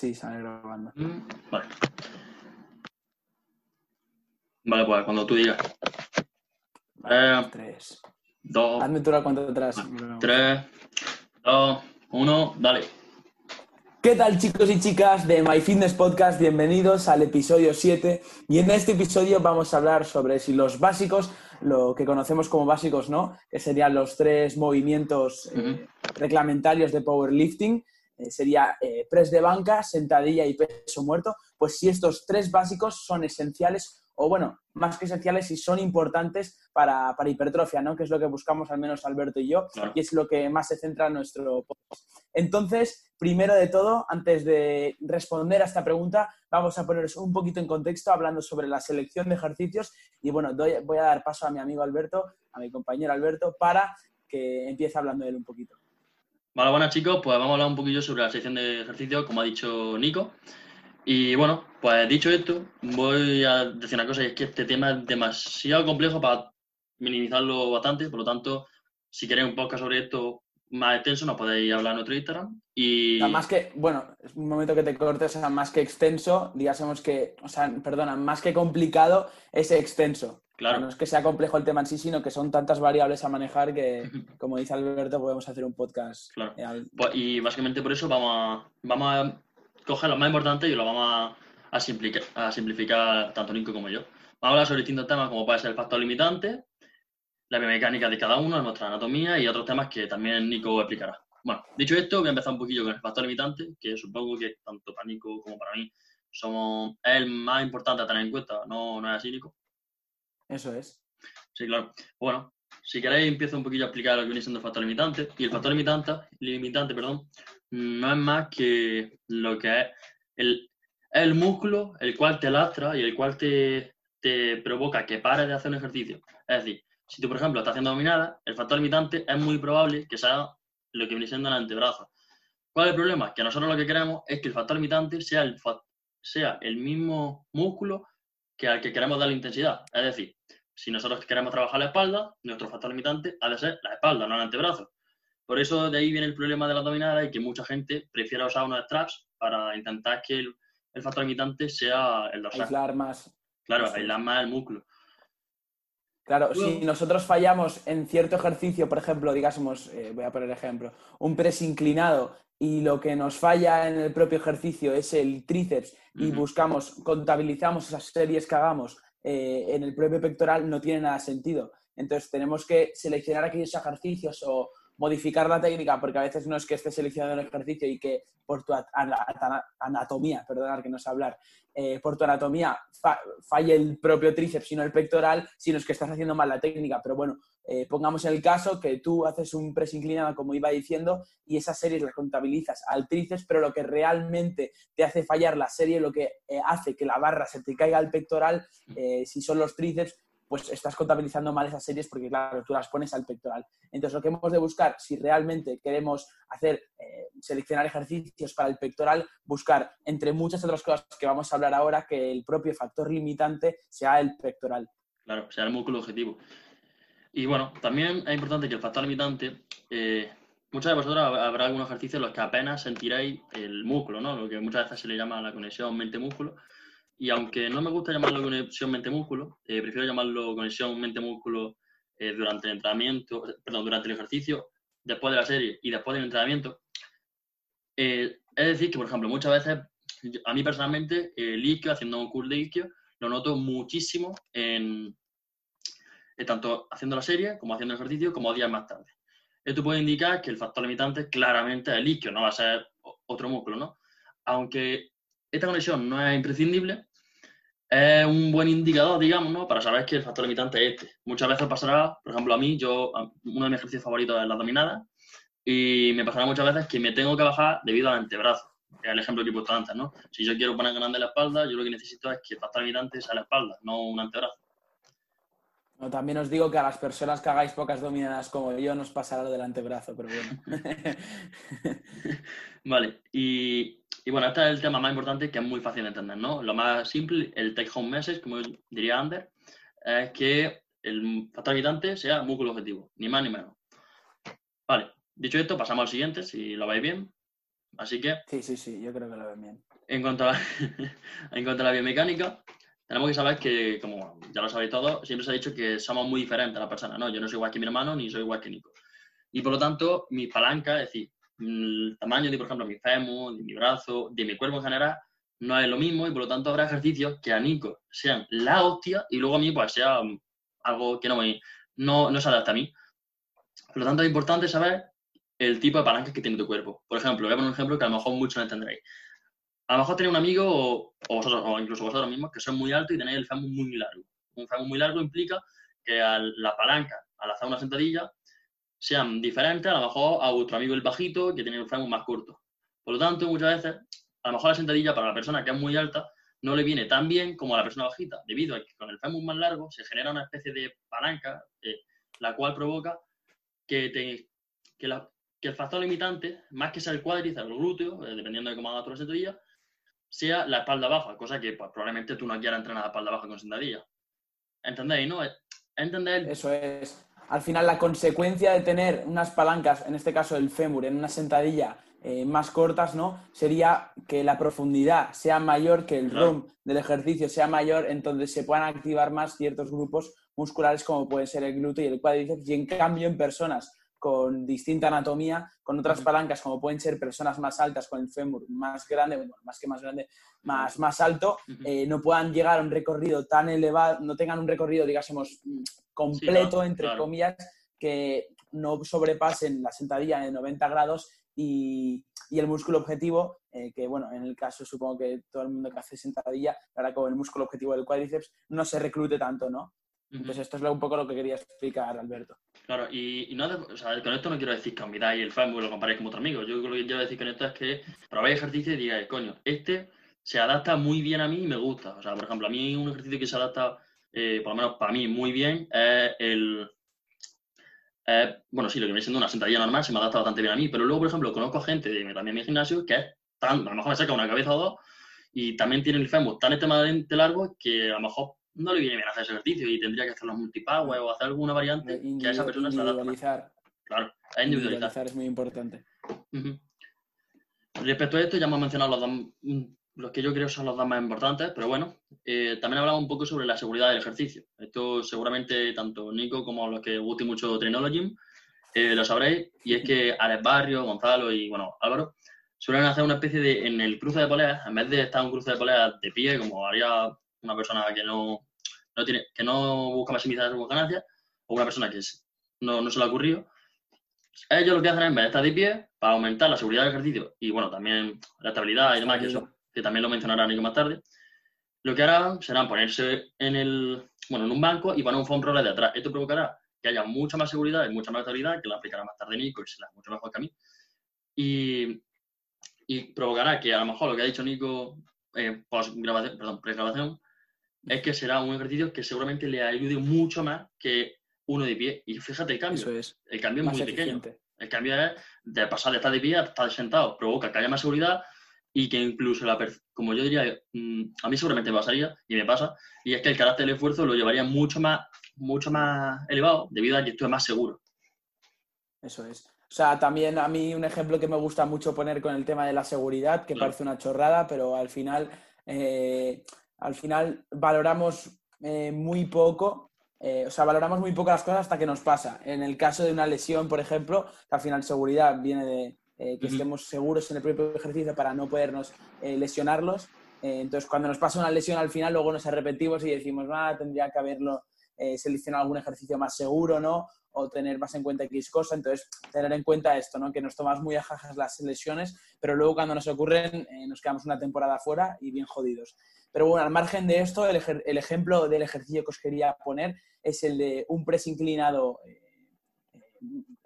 Sí, sale grabando. Mm, Vale. Vale, pues cuando tú digas. Eh, Tres. dos, Hazme tú la cuenta atrás. tres, dos, uno, dale. ¿Qué tal chicos y chicas de My Fitness Podcast? Bienvenidos al episodio 7 y en este episodio vamos a hablar sobre si los básicos, lo que conocemos como básicos, ¿no? Que serían los tres movimientos eh, reglamentarios de powerlifting, eh, sería eh, press de banca, sentadilla y peso muerto, pues si estos tres básicos son esenciales o bueno, más que esenciales y son importantes para, para, hipertrofia, ¿no? Que es lo que buscamos al menos Alberto y yo, Claro. y es lo que más se centra en nuestro podcast. Entonces, primero de todo, antes de responder a esta pregunta, vamos a poneros un poquito en contexto hablando sobre la selección de ejercicios y bueno, doy- voy a dar paso a mi amigo Alberto, a mi compañero Alberto, para que empiece hablando de él un poquito. Vale, buenas chicos, pues vamos a hablar un poquillo sobre la sección de ejercicio, como ha dicho Nico. Y bueno, pues dicho esto, voy a decir una cosa, y es que este tema es demasiado complejo para minimizarlo bastante, por lo tanto, si queréis un podcast sobre esto más extenso, nos podéis hablar en nuestro Instagram. Y más que, bueno, es un momento que te cortes, o sea, más que extenso, digásemos que, o sea, perdona, más que complicado es extenso. Claro, no es que sea complejo el tema en sí, sino que son tantas variables a manejar que, como dice Alberto, podemos hacer un podcast. Claro. eh, Pues, y básicamente por eso vamos a, vamos a coger lo más importante y lo vamos a, a simplica- a simplificar tanto Nico como yo. Vamos a hablar sobre distintos temas como puede ser el factor limitante, la biomecánica de cada uno, nuestra anatomía y otros temas que también Nico explicará. Bueno, dicho esto, voy a empezar un poquillo con el factor limitante, que supongo que tanto para Nico como para mí somos, es el más importante a tener en cuenta, ¿no, no es así, Nico? Eso es. Sí, claro. Bueno, si queréis empiezo un poquillo a explicar lo que viene siendo el factor limitante. Y el factor limitante, limitante perdón, no es más que lo que es el, el músculo el cual te lastra y el cual te, te provoca que pares de hacer un ejercicio. Es decir, si tú, por ejemplo, estás haciendo dominadas, el factor limitante es muy probable que sea lo que viene siendo el antebrazo. ¿Cuál es el problema? Que nosotros lo que queremos es que el factor limitante sea el, sea el mismo músculo que al que queremos darle intensidad. Es decir, si nosotros queremos trabajar la espalda, nuestro factor limitante ha de ser la espalda, no el antebrazo. Por eso de ahí viene el problema de la abdominal y que mucha gente prefiere usar unos straps para intentar que el, el factor limitante sea el dorsal. Aislar más. Claro, aislar más el músculo. Claro, si nosotros fallamos en cierto ejercicio, por ejemplo, digásemos, eh, voy a poner ejemplo, un press inclinado y lo que nos falla en el propio ejercicio es el tríceps y buscamos, contabilizamos esas series que hagamos eh, en el propio pectoral, no tiene nada sentido. Entonces tenemos que seleccionar aquellos ejercicios o modificar la técnica, porque a veces no es que estés seleccionando el ejercicio y que por tu at- ana- ana- anatomía, perdonad que no sé hablar, eh, por tu anatomía fa- falle el propio tríceps, sino el pectoral, sino es que estás haciendo mal la técnica. Pero bueno, eh, pongamos el caso que tú haces un press inclinado, como iba diciendo, y esas series las contabilizas al tríceps, pero lo que realmente te hace fallar la serie, lo que eh, hace que la barra se te caiga al pectoral, eh, si son los tríceps, pues estás contabilizando mal esas series porque, claro, tú las pones al pectoral. Entonces, lo que hemos de buscar, si realmente queremos hacer, eh, seleccionar ejercicios para el pectoral, buscar, entre muchas otras cosas que vamos a hablar ahora, que el propio factor limitante sea el pectoral. Claro, sea el músculo objetivo. Y bueno, también es importante que el factor limitante, eh, muchas de vosotros hab- habrá algunos ejercicios en los que apenas sentiréis el músculo, ¿no? Lo que muchas veces se le llama la conexión mente-músculo. Y aunque no me gusta llamarlo conexión mente-músculo, eh, prefiero llamarlo conexión mente-músculo eh, durante el entrenamiento, perdón, durante el ejercicio, después de la serie y después del entrenamiento. Eh, es decir, que por ejemplo, muchas veces, a mí personalmente, el isquio, haciendo un curl de isquio, lo noto muchísimo en, tanto haciendo la serie como haciendo el ejercicio, como días más tarde. Esto puede indicar que el factor limitante claramente es el isquio, no va a ser otro músculo, ¿no? Aunque esta conexión no es imprescindible, es un buen indicador, digamos, ¿no? Para saber que el factor limitante es este. Muchas veces pasará, por ejemplo, a mí, yo, uno de mis ejercicios favoritos es la dominada, y me pasará muchas veces que me tengo que bajar debido al antebrazo. Es el ejemplo que he puesto antes, ¿no? Si yo quiero poner grande la espalda, yo lo que necesito es que el factor limitante sea la espalda, no un antebrazo. No, también os digo que a las personas que hagáis pocas dominadas como yo nos pasará lo del antebrazo, pero bueno. Vale, y, y bueno, este es el tema más importante que es muy fácil de entender, ¿no? Lo más simple, el take home message, como diría Ander, es que el factor limitante sea músculo objetivo, ni más ni menos. Vale, dicho esto, pasamos al siguiente, si lo veis bien. Así que... Sí, sí, sí, yo creo que lo ven bien. En cuanto a, en cuanto a la biomecánica, tenemos que saber que, como ya lo sabéis todos, siempre se ha dicho que somos muy diferentes a la persona, ¿no? Yo no soy igual que mi hermano ni soy igual que Nico. Y por lo tanto, mi palanca, es decir, el tamaño de, por ejemplo, mi fémur, de mi brazo, de mi cuerpo en general, no es lo mismo y por lo tanto habrá ejercicios que a Nico sean la hostia y luego a mí pues sea algo que no, me, no, no se adapta a mí. Por lo tanto es importante saber el tipo de palancas que tiene tu cuerpo. Por ejemplo, voy a poner un ejemplo que a lo mejor muchos no entenderéis. A lo mejor tenéis un amigo o, vosotros, o incluso vosotros mismos que son muy altos y tenéis el fémur muy largo. Un fémur muy largo implica que la palanca, al hacer una sentadilla, sean diferentes a lo mejor a vuestro amigo el bajito que tiene un fémur más corto. Por lo tanto, muchas veces, a lo mejor la sentadilla para la persona que es muy alta no le viene tan bien como a la persona bajita, debido a que con el fémur más largo se genera una especie de palanca, eh, la cual provoca que, el factor limitante, más que sea el cuádriceps o el glúteo, eh, dependiendo de cómo hagas tu la sentadilla, sea la espalda baja, cosa que pues, probablemente tú no quieras entrenar la espalda baja con sentadilla. ¿Entendéis, no? Entender... Eso es al final la consecuencia de tener unas palancas, en este caso el fémur, en una sentadilla eh, más cortas, ¿no? Sería que la profundidad sea mayor, que el ROM del ejercicio sea mayor, entonces se puedan activar más ciertos grupos musculares como pueden ser el glúteo y el cuádriceps. Y en cambio, en personas con distinta anatomía, con otras palancas como pueden ser personas más altas con el fémur más grande, bueno, más que más grande, más, más alto, eh, no puedan llegar a un recorrido tan elevado, no tengan un recorrido, digásemos, completo, entre comillas, que no sobrepasen la sentadilla de 90 grados y, el músculo objetivo, eh, que bueno, en el caso supongo que todo el mundo que hace sentadilla, ahora con el músculo objetivo del cuádriceps, no se reclute tanto, ¿no? Entonces esto es un poco lo que quería explicar, Alberto. Claro, y, no, o sea, con esto no quiero decir que os miráis el fémur y lo comparéis con otro amigo. Yo lo que quiero decir con esto es que probáis ejercicio y digáis, coño, este se adapta muy bien a mí y me gusta. O sea, por ejemplo, a mí un ejercicio que se adapta eh, por lo menos para mí, muy bien, es el... bueno, sí, lo que viene siendo una sentadilla normal se me adapta bastante bien a mí, pero luego, por ejemplo, conozco gente de, también mi gimnasio que es tan, a lo mejor me saca una cabeza o dos y también tiene el fémur tan extremadamente largo que a lo mejor no le viene bien hacer ese ejercicio y tendría que hacer los multipower o hacer alguna variante que a esa persona se adapte. Claro, es individualizar. es muy importante. Respecto a esto, ya hemos mencionado los dos los que yo creo son los dos más importantes, pero bueno, eh, también hablamos un poco sobre la seguridad del ejercicio. Esto seguramente tanto Nico como los que guste mucho Trinology eh, lo sabréis, y es que Alex Barrio, Gonzalo y bueno, Álvaro suelen hacer una especie de, en el cruce de poleas, en vez de estar un cruce de poleas de pie, como haría una persona que no, no tiene, que no busca maximizar sus ganancias, o una persona que no, no se le ha ocurrido, ellos lo que hacen es, vez de estar de pie, para aumentar la seguridad del ejercicio y bueno, también la estabilidad y demás, que eso que también lo mencionará Nico más tarde, lo que harán será ponerse en, el, bueno, en un banco y poner un foam roller de atrás. Esto provocará que haya mucha más seguridad y mucha más estabilidad, que la aplicará más tarde Nico y será mucho mejor que a mí. Y, y provocará que a lo mejor lo que ha dicho Nico eh, grabación, perdón, pre-grabación, es que será un ejercicio que seguramente le ayude mucho más que uno de pie. Y fíjate el cambio. Eso es. El cambio es muy pequeño. El cambio es de pasar de estar de pie a estar sentado. Provoca que haya más seguridad, y que incluso, la como yo diría, mm, a mí seguramente me pasaría, y me pasa, y es que el carácter del esfuerzo lo llevaría mucho más, mucho más elevado debido a que esto es más seguro. Eso es. O sea, también a mí un ejemplo que me gusta mucho poner con el tema de la seguridad, que parece una chorrada, pero al final, eh, al final valoramos eh, muy poco, eh, o sea, valoramos muy poco las cosas hasta que nos pasa. En el caso de una lesión, por ejemplo, al final seguridad viene de, eh, que estemos seguros en el propio ejercicio para no podernos lesionarlos. Entonces, cuando nos pasa una lesión al final, luego nos arrepentimos y decimos, ah, tendría que haberlo seleccionado algún ejercicio más seguro, ¿no? O tener más en cuenta X cosa. Entonces, tener en cuenta esto, ¿no? Que nos tomamos muy a jajas las lesiones, pero luego cuando nos ocurren, nos quedamos una temporada fuera y bien jodidos. Pero bueno, al margen de esto, el, ejemplo del ejercicio que os quería poner es el de un press inclinado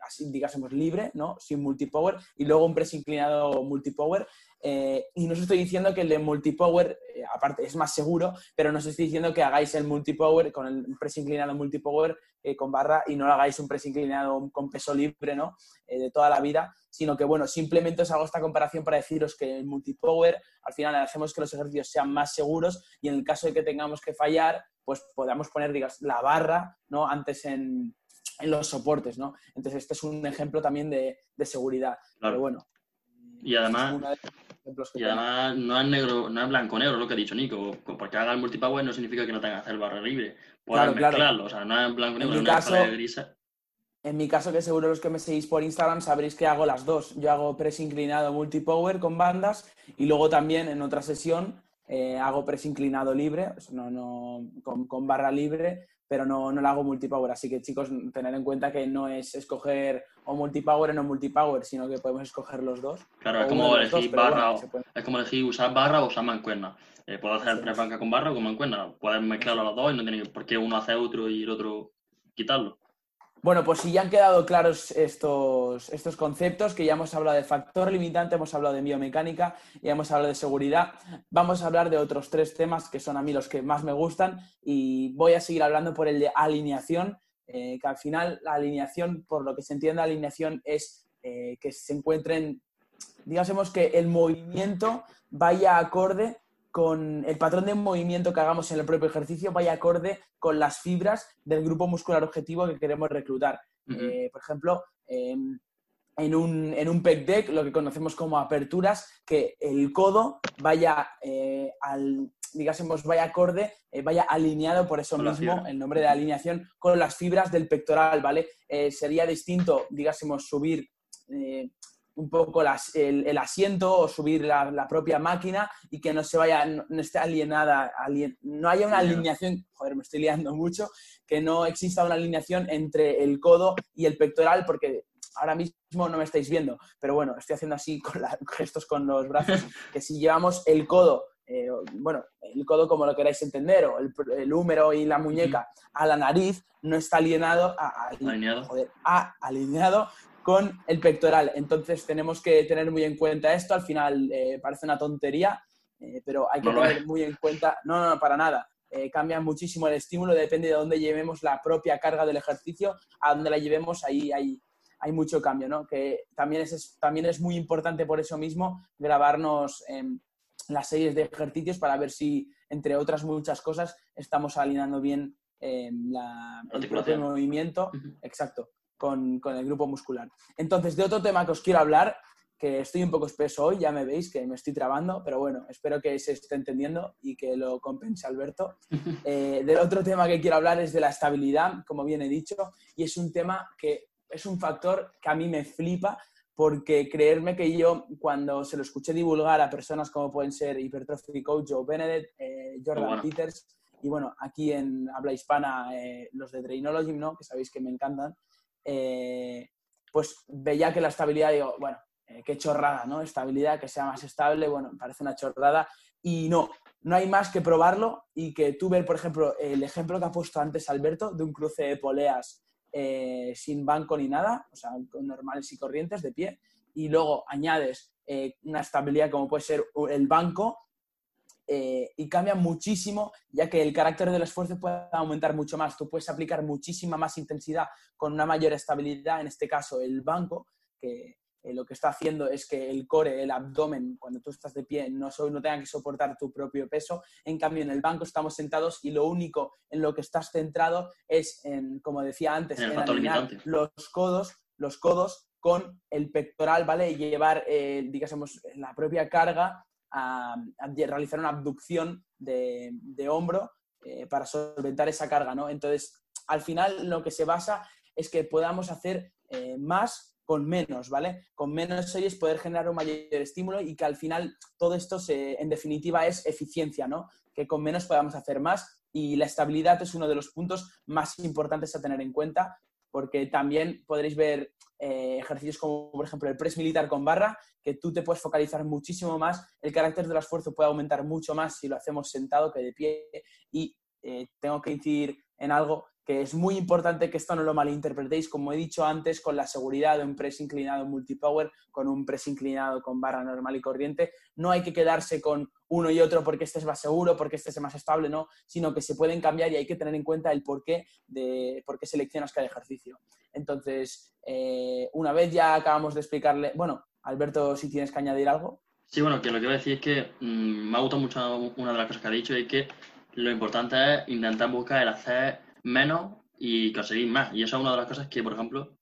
así digásemos libre, ¿no? Sin multipower, y luego un press inclinado multipower. Eh, y no os estoy diciendo que el de multipower, eh, aparte, es más seguro, pero no os estoy diciendo que hagáis el multipower con el press inclinado multipower eh, con barra y no lo hagáis un press inclinado con peso libre, ¿no? de toda la vida, sino que, bueno, simplemente os hago esta comparación para deciros que el multipower, al final hacemos que los ejercicios sean más seguros y en el caso de que tengamos que fallar, pues podamos poner, digamos, la barra, ¿no? Antes en, en los soportes, ¿no? Entonces, este es un ejemplo también de, seguridad. Pero bueno, Y además, y además no es negro, no es blanco negro lo que ha dicho Nico, porque haga el multipower no significa que no tenga que hacer barra libre. Puedes mezclarlo, o sea, no es blanco negro, no es de grises. En mi caso, que seguro los que me seguís por Instagram sabréis que hago las dos. Yo hago press inclinado multipower con bandas y luego también en otra sesión eh, hago press inclinado libre, no, no, con, barra libre, pero no, no lo hago multipower. Así que chicos, tener en cuenta que no es escoger o multipower o no multipower, sino que podemos escoger los dos. Claro, es como elegir barra, es como elegir usar barra o usar mancuerna. Eh, puedo hacer tres bancas con barra o con mancuerna. Puedes mezclarlo a los dos y no tiene por qué uno hacer otro y el otro quitarlo. Bueno, pues si ya han quedado claros estos, estos conceptos, que ya hemos hablado de factor limitante, hemos hablado de biomecánica y hemos hablado de seguridad, vamos a hablar de otros tres temas que son a mí los que más me gustan y voy a seguir hablando por el de alineación, eh, que al final la alineación, por lo que se entiende, alineación es eh, que se encuentren, digamos que el movimiento vaya acorde con el patrón de movimiento que hagamos en el propio ejercicio vaya acorde con las fibras del grupo muscular objetivo que queremos reclutar. Eh, por ejemplo, em, en, un, en un pec deck, lo que conocemos como aperturas, que el codo vaya eh, al, digásemos, vaya acorde, eh, vaya alineado, por eso mismo el nombre de alineación, con las fibras del pectoral, ¿vale? sería distinto, digásemos, subir un poco el, asiento o subir la, propia máquina y que no se vaya, no, esté alienada, no haya una alineación, joder, me estoy liando mucho, que no exista una alineación entre el codo y el pectoral porque ahora mismo no me estáis viendo, pero bueno, estoy haciendo así con gestos con los brazos, que si llevamos el codo, eh, bueno, el codo como lo queráis entender, o el, húmero y la muñeca a la nariz, no está alienado, alineado. alineado con el pectoral. Entonces tenemos que tener muy en cuenta esto. Al final eh, parece una tontería, eh, pero hay que tener muy en cuenta, no, no, no para nada. Eh, cambia muchísimo el estímulo, depende de dónde llevemos la propia carga del ejercicio, a dónde la llevemos, ahí hay, hay mucho cambio, ¿no? Que también es, también es muy importante por eso mismo grabarnos las series de ejercicios para ver si, entre otras muchas cosas, estamos alineando bien la, el propio movimiento. Exacto con, el grupo muscular. Entonces, de otro tema que os quiero hablar, que estoy un poco espeso hoy, ya me veis que me estoy trabando, pero bueno, espero que se esté entendiendo y que lo compense Alberto. Eh, del otro tema que quiero hablar es de la estabilidad, como bien he dicho, y es un tema que es un factor que a mí me flipa porque creerme que yo cuando se lo escuché divulgar a personas como pueden ser Hypertrophy Coach Joe Benedict, eh, Jordan Peters y bueno, aquí en habla hispana eh, los de Drainology, ¿no? que sabéis que me encantan, eh, pues veía que la estabilidad, digo, bueno, eh, qué chorrada, ¿no? Estabilidad, que sea más estable, bueno, parece una chorrada. Y no, no hay más que probarlo y que tú ver, por ejemplo, el ejemplo que ha puesto antes Alberto de un cruce de poleas eh, sin banco ni nada, o sea, normales y corrientes de pie, y luego añades una estabilidad como puede ser el banco eh, y cambia muchísimo, ya que el carácter del esfuerzo puede aumentar mucho más. Tú puedes aplicar muchísima más intensidad con una mayor estabilidad, en este caso el banco, que eh, lo que está haciendo es que el core, el abdomen, cuando tú estás de pie, no, no tenga que soportar tu propio peso. En cambio, en el banco estamos sentados y lo único en lo que estás centrado es, en, como decía antes, en, alinear los codos, los codos con el pectoral, ¿vale? Y llevar, eh, digamos, la propia carga a, realizar una abducción de, hombro eh, para solventar esa carga, ¿no? Entonces, al final lo que se basa es que podamos hacer eh, más con menos, ¿vale? Con menos series poder generar un mayor estímulo y que al final todo esto, en definitiva, es eficiencia, ¿no? Que con menos podamos hacer más y la estabilidad es uno de los puntos más importantes a tener en cuenta porque también podréis ver eh, ejercicios como, por ejemplo, el press militar con barra, que tú te puedes focalizar muchísimo más, el carácter del esfuerzo puede aumentar mucho más si lo hacemos sentado que de pie. Y eh, tengo que incidir en algo que es muy importante que esto no lo malinterpretéis, como he dicho antes, con la seguridad de un press inclinado multipower, con un press inclinado con barra normal y corriente. No hay que quedarse con uno y otro porque este es más seguro, porque este es más estable, no, sino que se pueden cambiar y hay que tener en cuenta el porqué de por qué seleccionas cada ejercicio. Entonces, eh, una vez ya acabamos de explicarle, bueno, Alberto, si tienes que añadir algo. Sí, bueno, que lo que voy a decir es que mm, me ha gustado mucho una de las cosas que ha dicho y que lo importante es intentar buscar el hacer menos y conseguir más. Y esa es una de las cosas que, por ejemplo,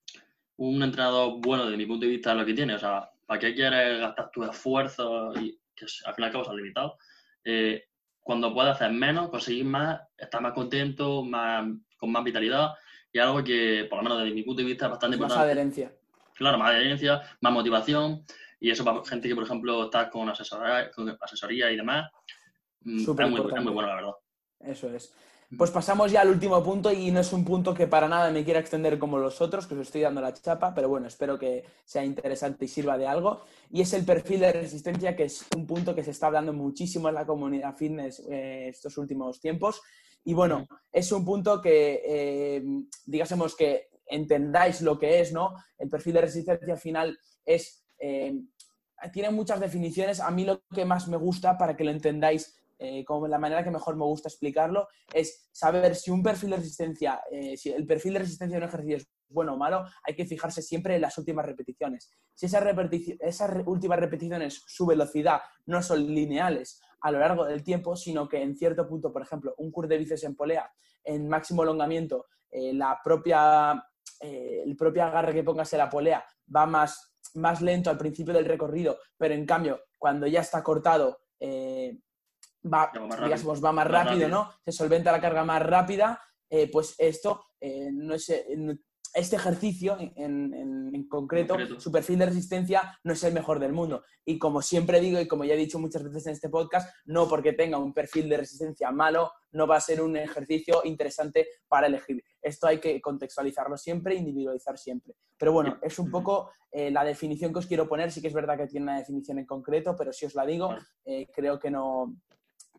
un entrenador bueno desde mi punto de vista es lo que tiene. O sea, ¿para qué quieres gastar tu esfuerzo y que al fin y al cabo son limitados? Eh, cuando puedes hacer menos, conseguir más, estar más contento, más, con más vitalidad y algo que, por lo menos desde mi punto de vista, es bastante Más importante. adherencia. Claro, más adherencia, más motivación y eso para gente que, por ejemplo, está con asesoría, con asesoría y demás, mm, es muy, es muy bueno, la verdad. Eso es. Pues pasamos ya al último punto y no es un punto que para nada me quiera extender como los otros, que os estoy dando la chapa, pero bueno, espero que sea interesante y sirva de algo. Y es el perfil de resistencia, que es un punto que se está hablando muchísimo en la comunidad fitness eh, estos últimos tiempos. Y bueno, es un punto que, eh, digásemos que entendáis lo que es, ¿no? El perfil de resistencia al final es, eh, tiene muchas definiciones. A mí lo que más me gusta para que lo entendáis eh, como la manera que mejor me gusta explicarlo, es saber si un perfil de resistencia, eh, si el perfil de resistencia de un ejercicio es bueno o malo, hay que fijarse siempre en las últimas repeticiones. Si esas, repetici- esas últimas repeticiones, su velocidad no son lineales a lo largo del tiempo, sino que en cierto punto, por ejemplo, un curl de bíceps en polea, en máximo elongamiento, eh, la propia, eh, el propio agarre que pongas en la polea va más, más lento al principio del recorrido, pero en cambio, cuando ya está cortado, eh, va, más rápido. digamos, va más, Más rápido, rápido. ¿no? Se solventa la carga más rápida, eh, pues esto eh, no es, eh, este ejercicio en, en- en concreto, Concreto. su perfil de resistencia no es el mejor del mundo. Y como siempre digo y como ya he dicho muchas veces en este podcast, no porque tenga un perfil de resistencia malo, no va a ser un ejercicio interesante para elegir. Esto hay que contextualizarlo siempre, individualizar siempre. Pero bueno, es un poco eh, la definición que os quiero poner. Sí que es verdad que tiene una definición en concreto, pero si os la digo, eh, creo que no,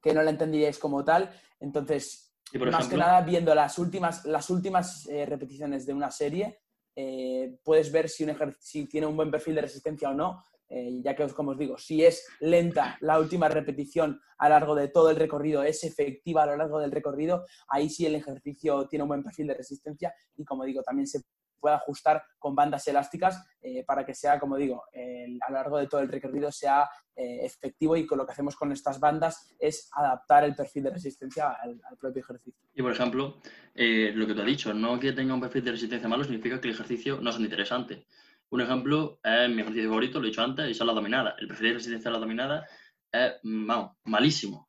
que no la entenderíais como tal. Entonces, Y por más ejemplo, que nada, viendo las últimas, las últimas eh, repeticiones de una serie, eh, puedes ver si, un si tiene un buen perfil de resistencia o no, eh, ya que, como os digo, si es lenta la última repetición a lo largo de todo el recorrido, es efectiva a lo largo del recorrido, ahí sí el ejercicio tiene un buen perfil de resistencia y, como digo, también se puede ajustar con bandas elásticas eh, para que sea, como digo, el- a lo largo de todo el recorrido sea eh, efectivo y con lo que hacemos con estas bandas es adaptar el perfil de resistencia al, al propio ejercicio. y por ejemplo, eh, lo que tú has dicho, no que tenga un perfil de resistencia malo significa que el ejercicio no es interesante. Un ejemplo es mi ejercicio favorito, lo he dicho antes, y son las dominadas. El perfil de resistencia de las dominadas es, mm, vamos, malísimo.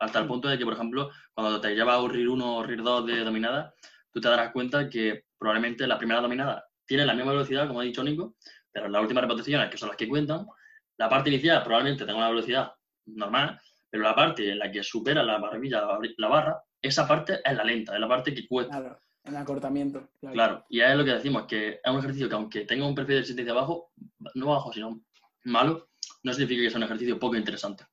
Hasta el punto de que, por ejemplo, cuando te llevas a RIR 1 o RIR 2 de dominada, tú te darás cuenta que probablemente la primera dominada tiene la misma velocidad, como ha dicho Nico, pero en las últimas repeticiones, que son las que cuentan, la parte inicial probablemente tenga una velocidad normal, pero la parte en la que supera la barbilla, la barra, esa parte es la lenta, es la parte que cuesta. Claro, en acortamiento. Claro. Claro, y es lo que decimos, que es un ejercicio que aunque tenga un perfil de resistencia bajo, no bajo, sino malo, no significa que sea un ejercicio poco interesante.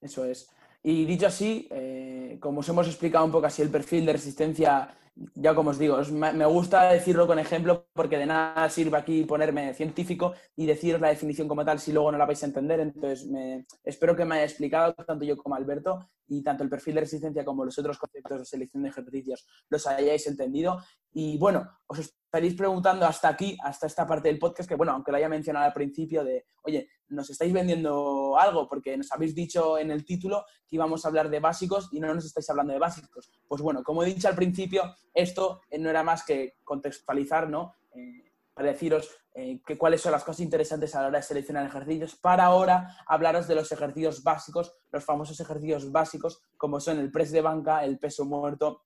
Eso es. Y dicho así, eh, como os hemos explicado un poco así el perfil de resistencia, ya como os digo, me gusta decirlo con ejemplo porque de nada sirve aquí ponerme científico y deciros la definición como tal si luego no la vais a entender. Entonces, me- espero que me haya explicado tanto yo como Alberto y tanto el perfil de resistencia como los otros conceptos de selección de ejercicios los hayáis entendido. Y bueno, os estaréis preguntando hasta aquí, hasta esta parte del podcast, que bueno, aunque lo haya mencionado al principio de, oye, nos estáis vendiendo algo porque nos habéis dicho en el título que íbamos a hablar de básicos y no nos estáis hablando de básicos. Pues bueno, como he dicho al principio, esto eh, no era más que contextualizar, ¿no? Eh, para deciros eh, que cuáles son las cosas interesantes a la hora de seleccionar ejercicios, para ahora hablaros de los ejercicios básicos, los famosos ejercicios básicos, como son el press de banca, el peso muerto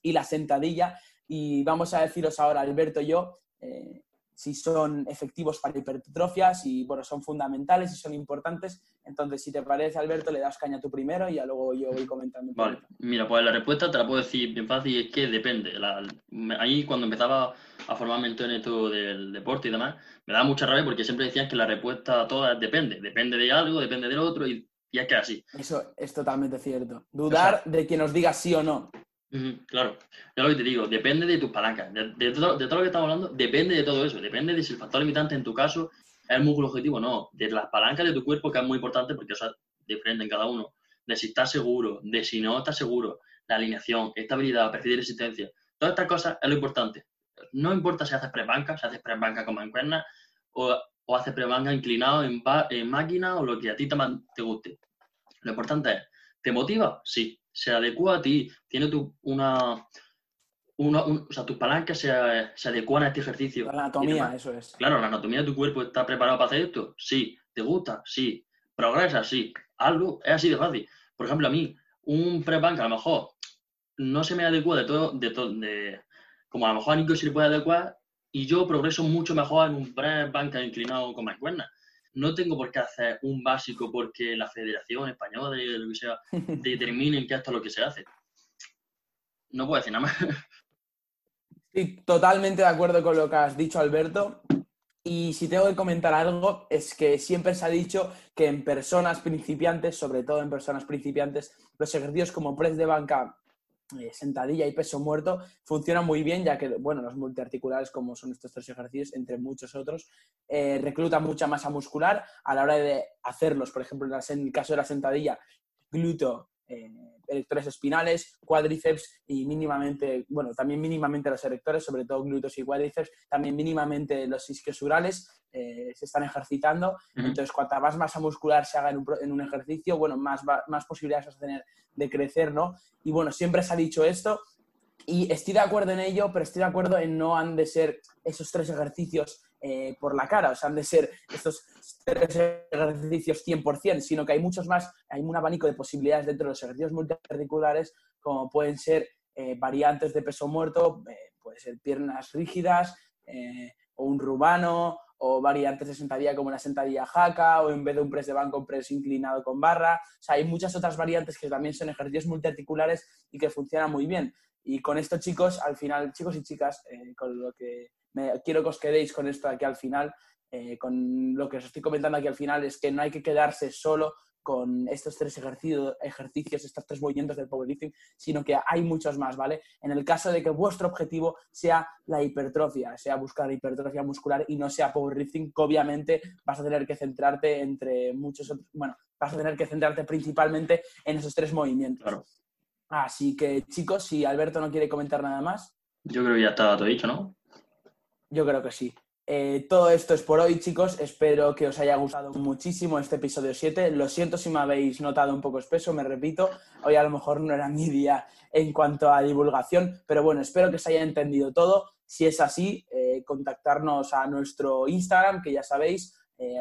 y la sentadilla. Y vamos a deciros ahora, Alberto y yo, si son efectivos para hipertrofia, si bueno, son fundamentales, si son importantes. Entonces, si te parece, Alberto, le das caña tú primero y ya luego yo voy comentando. Vale, mira, pues la respuesta te la puedo decir bien fácil, es que depende. La- ahí cuando empezaba a formarme en esto del deporte y demás, me daba mucha rabia porque siempre decían que la respuesta a todas depende. Depende de algo, depende del otro, y, y es que así. Eso es totalmente cierto. Dudar de que nos diga sí o no. Claro, yo lo que te digo, depende de tus palancas, de, todo, lo que estamos hablando, depende de todo eso, depende de si el factor limitante en tu caso es el músculo objetivo o no, de las palancas de tu cuerpo, que es muy importante porque eso es diferente en cada uno, de si estás seguro, de si no estás seguro, la alineación, estabilidad, perfil de resistencia, todas estas cosas es lo importante. No importa si haces pre-banca, si haces pre-banca con mancuernas o, o haces pre-banca inclinado en, en máquina o lo que a ti te guste. Lo importante es, ¿te motiva? Sí. ¿Se adecua a ti? ¿Tiene tu, una, o sea, tus palancas se, se, adecuan a este ejercicio. La anatomía, eso es. Claro, la anatomía de tu cuerpo está preparado para hacer esto. Sí. ¿Te gusta? Sí. ¿Progresa? Sí. Algo es así de fácil. Por ejemplo, a mí, un press bank a lo mejor no se me adecua de todo, de todo, de, como a lo mejor a Nico se le puede adecuar, y yo progreso mucho mejor en un press banca inclinado con mancuerna. No tengo por qué hacer un básico porque la Federación Española, de lo que sea, determinen que esto es lo que se hace. No puedo decir nada más. Sí, totalmente de acuerdo con lo que has dicho, Alberto. Y si tengo que comentar algo, es que siempre se ha dicho que en personas principiantes, sobre todo en personas principiantes, los ejercicios como press de banca, sentadilla y peso muerto funcionan muy bien, ya que, bueno, los multiarticulares, como son estos tres ejercicios, entre muchos otros, eh, reclutan mucha masa muscular a la hora de hacerlos. Por ejemplo, en el caso de la sentadilla, glúteo, eh, erectores espinales, cuádriceps y mínimamente, bueno, también mínimamente los erectores, sobre todo glúteos y cuádriceps, también mínimamente los isquiosurales eh, se están ejercitando. Entonces, cuanta más masa muscular se haga en un, en un ejercicio, bueno, más, más posibilidades vas a tener de crecer, ¿no? Y bueno, siempre se ha dicho esto y estoy de acuerdo en ello, pero estoy de acuerdo en no han de ser esos tres ejercicios eh, por la cara, o sea, han de ser estos tres ejercicios 100%, sino que hay muchos más, hay un abanico de posibilidades dentro de los ejercicios multiarticulares, como pueden ser eh, variantes de peso muerto, eh, puede ser piernas rígidas, o un rumano, o variantes de sentadilla como la sentadilla jaca, o en vez de un press de banco, un press inclinado con barra. O sea, hay muchas otras variantes que también son ejercicios multiarticulares y que funcionan muy bien. Y con esto, chicos, al final, chicos y chicas, con lo que me, quiero que os quedéis con esto aquí al final, eh, con lo que os estoy comentando aquí al final, es que no hay que quedarse solo con estos tres ejercicios, ejercicios, estos tres movimientos del powerlifting, sino que hay muchos más, ¿vale? En el caso de que vuestro objetivo sea la hipertrofia, sea buscar hipertrofia muscular y no sea powerlifting, que obviamente vas a tener que centrarte entre muchos otros, bueno, vas a tener que centrarte principalmente en esos tres movimientos. Así que, chicos, si Alberto no quiere comentar nada más. Yo creo que ya estaba todo dicho, ¿no? Yo creo que sí. Eh, todo esto es por hoy, chicos. Espero que os haya gustado muchísimo este episodio 7. Lo siento si me habéis notado un poco espeso, me repito. Hoy a lo mejor no era mi día en cuanto a divulgación, pero bueno, espero que se haya entendido todo. Si es así, eh, contactarnos a nuestro Instagram, que ya sabéis, eh,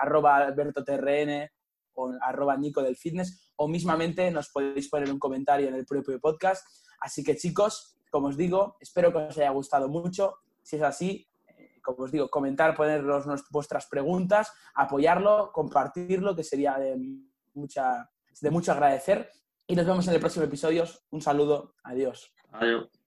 arroba albertotrn o arroba nico del fitness, o mismamente nos podéis poner un comentario en el propio podcast. Así que chicos, como os digo, espero que os haya gustado mucho si es así, eh, como os digo, comentar, ponernos vuestras preguntas, apoyarlo, compartirlo, que sería de, mucha, de mucho agradecer. Y nos vemos en el próximo episodio. Un saludo. Adiós. Adiós.